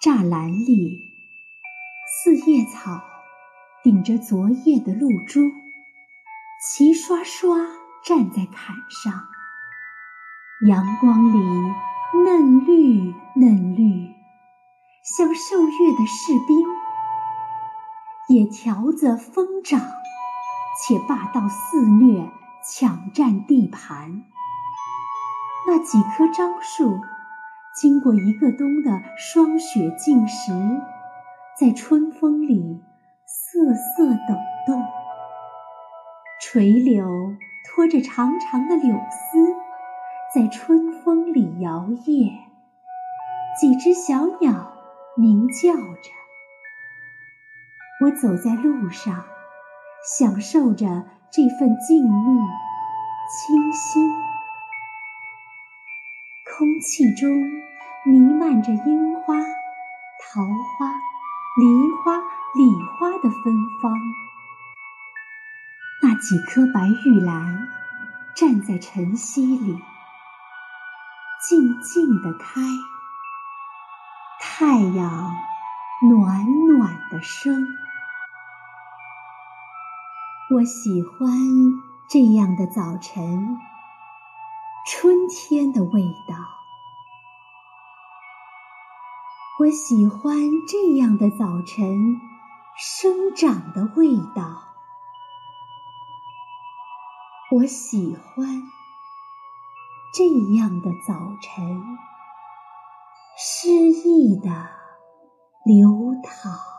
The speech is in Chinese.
栅栏里，四叶草顶着昨夜的露珠，齐刷刷站在坎上。阳光里嫩绿嫩绿，像受阅的士兵，也条子疯长，且霸道肆虐，抢占地盘。那几棵樟树。经过一个冬的霜雪浸蚀，在春风里瑟瑟抖动。垂柳拖着长长的柳丝，在春风里摇曳。几只小鸟鸣叫着。我走在路上，享受着这份静谧、清新。空气中。弥漫着樱花、桃花、梨花、李花的芬芳。那几棵白玉兰站在晨曦里，静静地开。太阳暖暖的升。我喜欢这样的早晨，春天的味道。我喜欢这样的早晨，生长的味道。我喜欢这样的早晨，诗意的流淌。